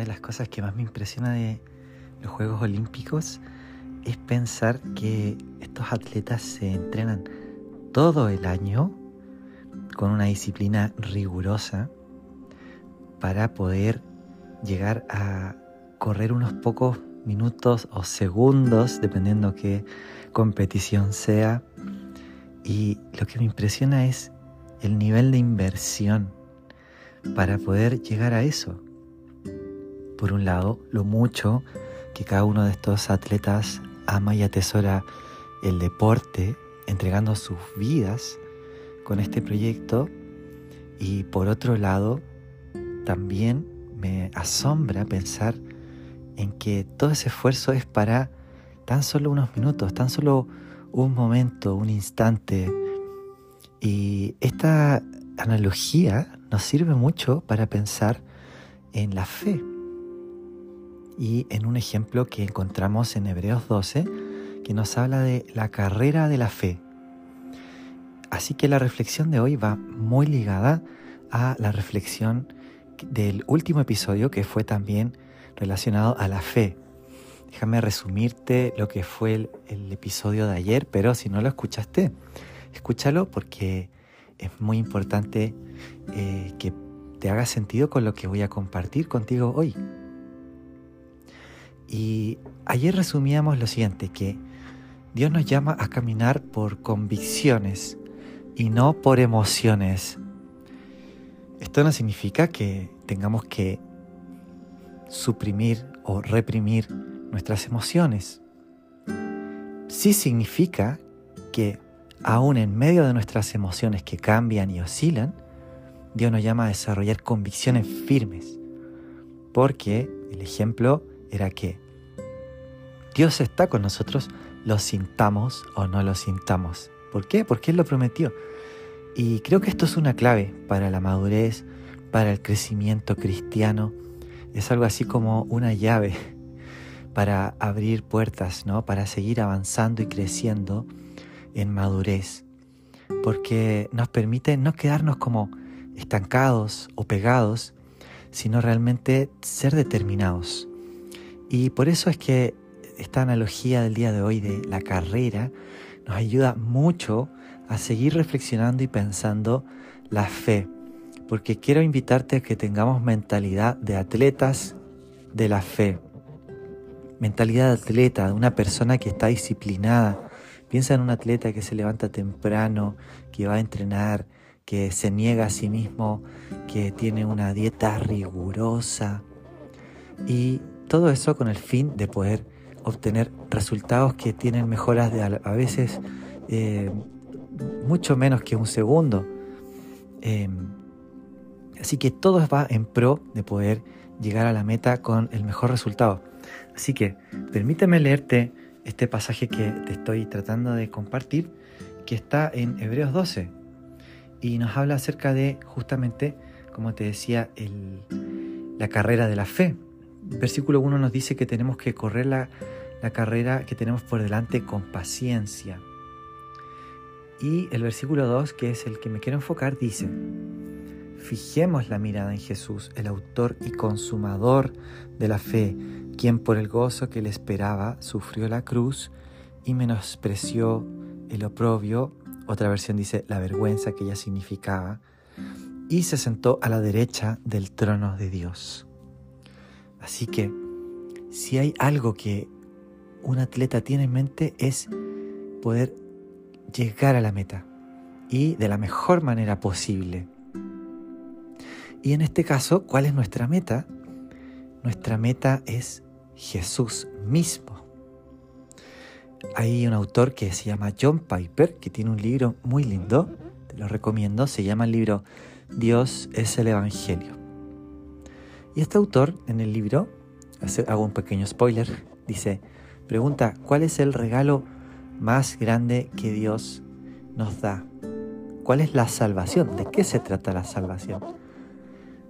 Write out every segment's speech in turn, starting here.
de las cosas que más me impresiona de los Juegos Olímpicos es pensar que estos atletas se entrenan todo el año con una disciplina rigurosa para poder llegar a correr unos pocos minutos o segundos, dependiendo qué competición sea. Y lo que me impresiona es el nivel de inversión para poder llegar a eso. Por un lado, lo mucho que cada uno de estos atletas ama y atesora el deporte, entregando sus vidas con este proyecto. Y por otro lado, también me asombra pensar en que todo ese esfuerzo es para tan solo unos minutos, tan solo un momento, un instante. Y esta analogía nos sirve mucho para pensar en la fe. Y en un ejemplo que encontramos en Hebreos 12, que nos habla de la carrera de la fe. Así que la reflexión de hoy va muy ligada a la reflexión del último episodio que fue también relacionado a la fe. Déjame resumirte lo que fue el, episodio de ayer, pero si no lo escuchaste, escúchalo porque es muy importante eh, que te haga sentido con lo que voy a compartir contigo hoy. Y ayer resumíamos lo siguiente, que Dios nos llama a caminar por convicciones y no por emociones. Esto no significa que tengamos que suprimir o reprimir nuestras emociones. Sí significa que aún en medio de nuestras emociones que cambian y oscilan, Dios nos llama a desarrollar convicciones firmes. Porque el ejemplo era que Dios está con nosotros, lo sintamos o no lo sintamos. ¿Por qué? Porque Él lo prometió. Y creo que esto es una clave para la madurez, para el crecimiento cristiano. Es algo así como una llave para abrir puertas, ¿no? Para seguir avanzando y creciendo en madurez. Porque nos permite no quedarnos como estancados o pegados, sino realmente ser determinados. Y por eso es que esta analogía del día de hoy de la carrera nos ayuda mucho a seguir reflexionando y pensando la fe, porque quiero invitarte a que tengamos mentalidad de atletas de la fe, mentalidad de atleta, de una persona que está disciplinada. Piensa en un atleta que se levanta temprano, que va a entrenar, que se niega a sí mismo, que tiene una dieta rigurosa. Y todo eso con el fin de poder obtener resultados que tienen mejoras de a veces eh, mucho menos que un segundo. Em, así que todo va en pro de poder llegar a la meta con el mejor resultado. Así que permíteme leerte este pasaje que te estoy tratando de compartir, que está en Hebreos 12, y nos habla acerca de justamente, como te decía, la carrera de la fe. Versículo 1 nos dice que tenemos que correr la, carrera que tenemos por delante con paciencia. Y el versículo 2, que es el que me quiero enfocar, dice, fijemos la mirada en Jesús, el autor y consumador de la fe, quien por el gozo que le esperaba sufrió la cruz y menospreció el oprobio, otra versión dice la vergüenza que ella significaba, y se sentó a la derecha del trono de Dios. Así que, si hay algo que un atleta tiene en mente es poder llegar a la meta y de la mejor manera posible. Y en este caso, ¿cuál es nuestra meta? Nuestra meta es Jesús mismo. Hay un autor que se llama John Piper, que tiene un libro muy lindo, te lo recomiendo, se llama el libro Dios es el Evangelio. Y este autor en el libro, hago un pequeño spoiler, dice, pregunta, ¿cuál es el regalo más grande que Dios nos da? ¿Cuál es la salvación? ¿De qué se trata la salvación?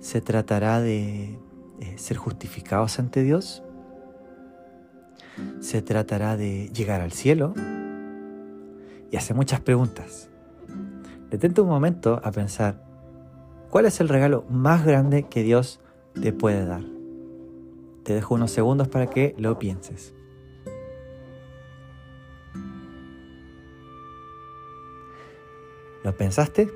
¿Se tratará de eh, ser justificados ante Dios? ¿Se tratará de llegar al cielo? Y hace muchas preguntas. Detente un momento a pensar, ¿cuál es el regalo más grande que Dios te puede dar? Te dejo unos segundos para que lo pienses. ¿Lo pensaste?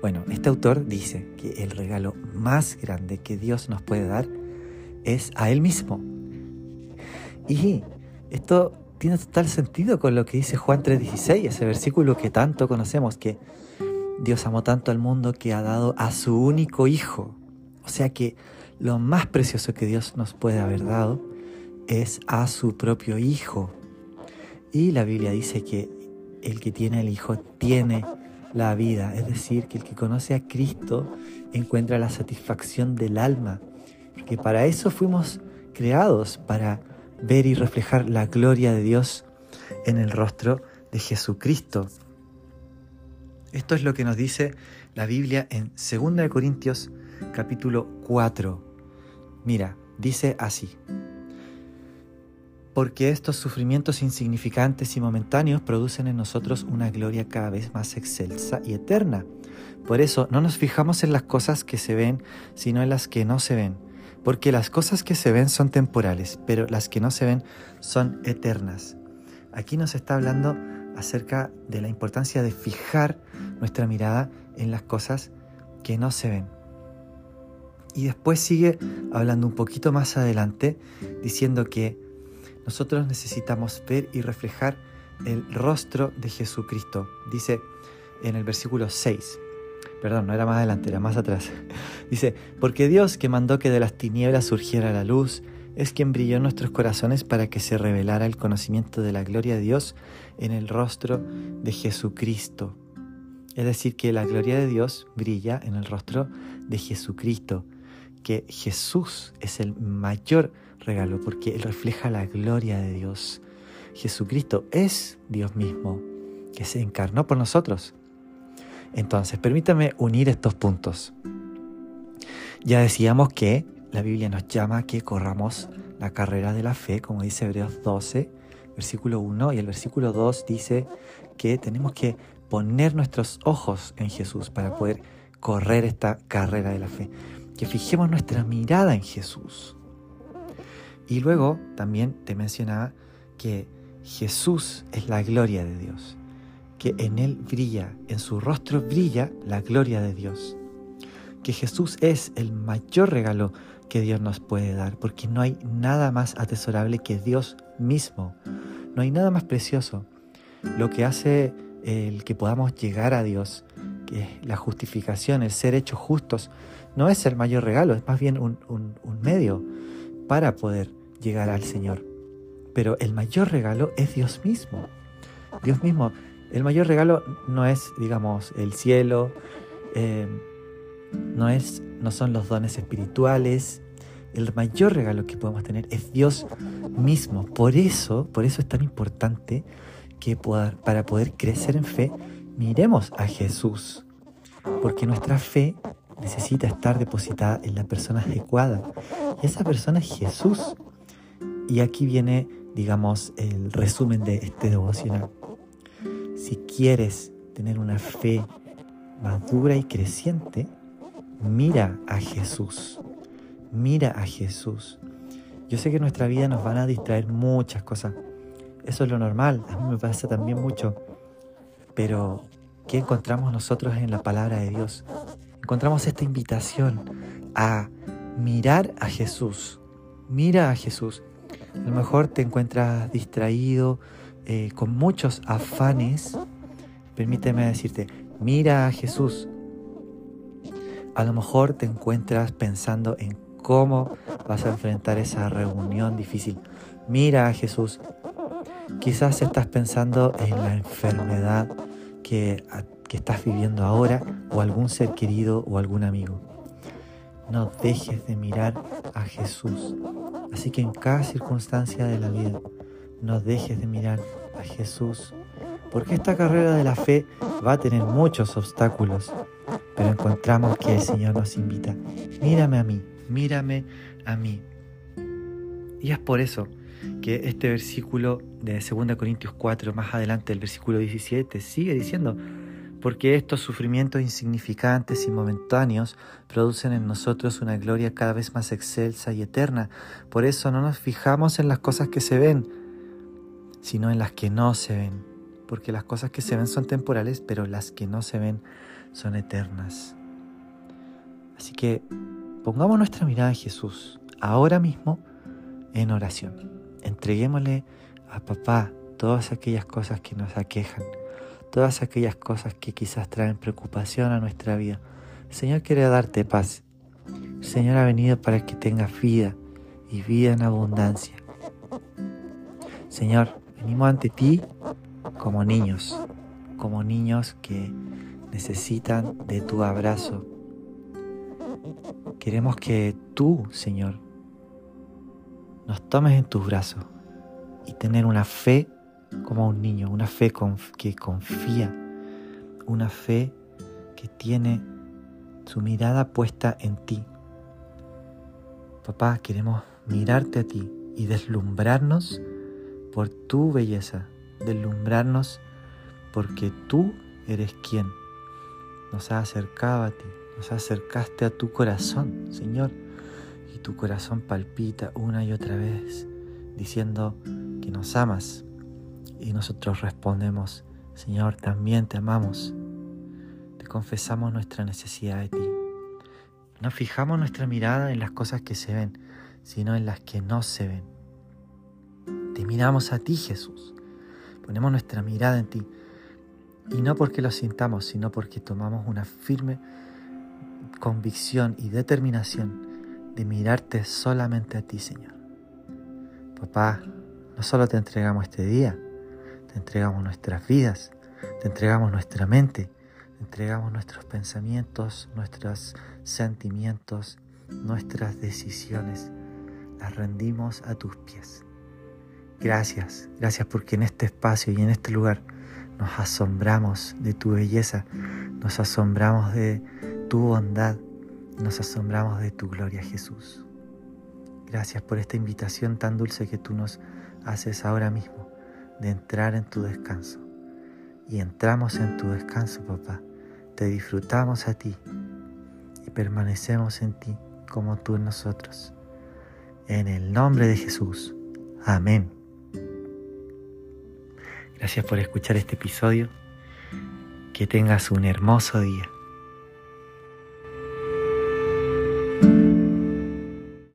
Bueno, este autor dice que el regalo más grande que Dios nos puede dar es a Él mismo. Y esto tiene total sentido con lo que dice Juan 3:16, ese versículo que tanto conocemos, que Dios amó tanto al mundo que ha dado a su único Hijo. O sea que lo más precioso que Dios nos puede haber dado es a su propio Hijo. Y la Biblia dice que el que tiene el Hijo tiene la vida, es decir, que el que conoce a Cristo encuentra la satisfacción del alma, porque para eso fuimos creados, para ver y reflejar la gloria de Dios en el rostro de Jesucristo. Esto es lo que nos dice la Biblia en 2 Corintios capítulo 4. Mira, dice así porque estos sufrimientos insignificantes y momentáneos producen en nosotros una gloria cada vez más excelsa y eterna. Por eso no nos fijamos en las cosas que se ven, sino en las que no se ven, porque las cosas que se ven son temporales, pero las que no se ven son eternas. Aquí nos está hablando acerca de la importancia de fijar nuestra mirada en las cosas que no se ven. Y después sigue hablando un poquito más adelante diciendo que nosotros necesitamos ver y reflejar el rostro de Jesucristo. Dice en el versículo 6, perdón, no era más adelante, era más atrás. Dice, porque Dios que mandó que de las tinieblas surgiera la luz, es quien brilló en nuestros corazones para que se revelara el conocimiento de la gloria de Dios en el rostro de Jesucristo. Es decir, que la gloria de Dios brilla en el rostro de Jesucristo, que Jesús es el mayor regalo porque Él refleja la gloria de Dios. Jesucristo es Dios mismo, que se encarnó por nosotros. Entonces, permítame unir estos puntos. Ya decíamos que la Biblia nos llama a que corramos la carrera de la fe, como dice Hebreos 12, versículo 1, y el versículo 2 dice que tenemos que poner nuestros ojos en Jesús para poder correr esta carrera de la fe. Que fijemos nuestra mirada en Jesús. Y luego también te mencionaba que Jesús es la gloria de Dios, que en Él brilla, en su rostro brilla la gloria de Dios, que Jesús es el mayor regalo que Dios nos puede dar, porque no hay nada más atesorable que Dios mismo, no hay nada más precioso. Lo que hace el que podamos llegar a Dios, que es la justificación, el ser hechos justos, no es el mayor regalo, es más bien un, medio para poder llegar al Señor. Pero el mayor regalo es Dios mismo. Dios mismo. El mayor regalo no es, digamos, el cielo, eh, no, es, no son los dones espirituales. El mayor regalo que podemos tener es Dios mismo. Por eso, por eso es tan importante que para poder crecer en fe, miremos a Jesús. Porque nuestra fe necesita estar depositada en la persona adecuada. Y esa persona es Jesús. Y aquí viene, digamos, el resumen de este devocional. Si quieres tener una fe madura y creciente, mira a Jesús. Mira a Jesús. Yo sé que en nuestra vida nos van a distraer muchas cosas. Eso es lo normal. A mí me pasa también mucho. Pero, ¿qué encontramos nosotros en la palabra de Dios? encontramos esta invitación a mirar a Jesús. Mira a Jesús. A lo mejor te encuentras distraído, eh, con muchos afanes. Permíteme decirte, mira a Jesús. A lo mejor te encuentras pensando en cómo vas a enfrentar esa reunión difícil. Mira a Jesús. Quizás estás pensando en la enfermedad que que estás viviendo ahora o algún ser querido o algún amigo. No dejes de mirar a Jesús. Así que en cada circunstancia de la vida, no dejes de mirar a Jesús. Porque esta carrera de la fe va a tener muchos obstáculos. Pero encontramos que el Señor nos invita. Mírame a mí, mírame a mí. Y es por eso que este versículo de 2 Corintios 4, más adelante, el versículo 17, sigue diciendo, porque estos sufrimientos insignificantes y momentáneos producen en nosotros una gloria cada vez más excelsa y eterna. Por eso no nos fijamos en las cosas que se ven, sino en las que no se ven, porque las cosas que se ven son temporales, pero las que no se ven son eternas. Así que pongamos nuestra mirada en Jesús, ahora mismo en oración. Entreguémosle a papá todas aquellas cosas que nos aquejan, todas aquellas cosas que quizás traen preocupación a nuestra vida. Señor quiere darte paz. Señor ha venido para que tengas vida y vida en abundancia. Señor, venimos ante ti como niños, como niños que necesitan de tu abrazo. Queremos que tú, Señor, nos tomes en tus brazos y tener una fe como un niño, una fe que confía, una fe que tiene su mirada puesta en ti. Papá, queremos mirarte a ti y deslumbrarnos por tu belleza, deslumbrarnos porque tú eres quien nos ha acercado a ti, nos acercaste a tu corazón, Señor, y tu corazón palpita una y otra vez diciendo que nos amas. Y nosotros respondemos, Señor, también te amamos. Te confesamos nuestra necesidad de ti. No fijamos nuestra mirada en las cosas que se ven, sino en las que no se ven. Te miramos a ti, Jesús. Ponemos nuestra mirada en ti. Y no porque lo sintamos, sino porque tomamos una firme convicción y determinación de mirarte solamente a ti, Señor. Papá, no solo te entregamos este día, te entregamos nuestras vidas, te entregamos nuestra mente, te entregamos nuestros pensamientos, nuestros sentimientos, nuestras decisiones. Las rendimos a tus pies. Gracias, gracias porque en este espacio y en este lugar nos asombramos de tu belleza, nos asombramos de tu bondad, nos asombramos de tu gloria Jesús. Gracias por esta invitación tan dulce que tú nos haces ahora mismo de entrar en tu descanso. Y entramos en tu descanso, papá. Te disfrutamos a ti y permanecemos en ti como tú en nosotros. En el nombre de Jesús. Amén. Gracias por escuchar este episodio. Que tengas un hermoso día.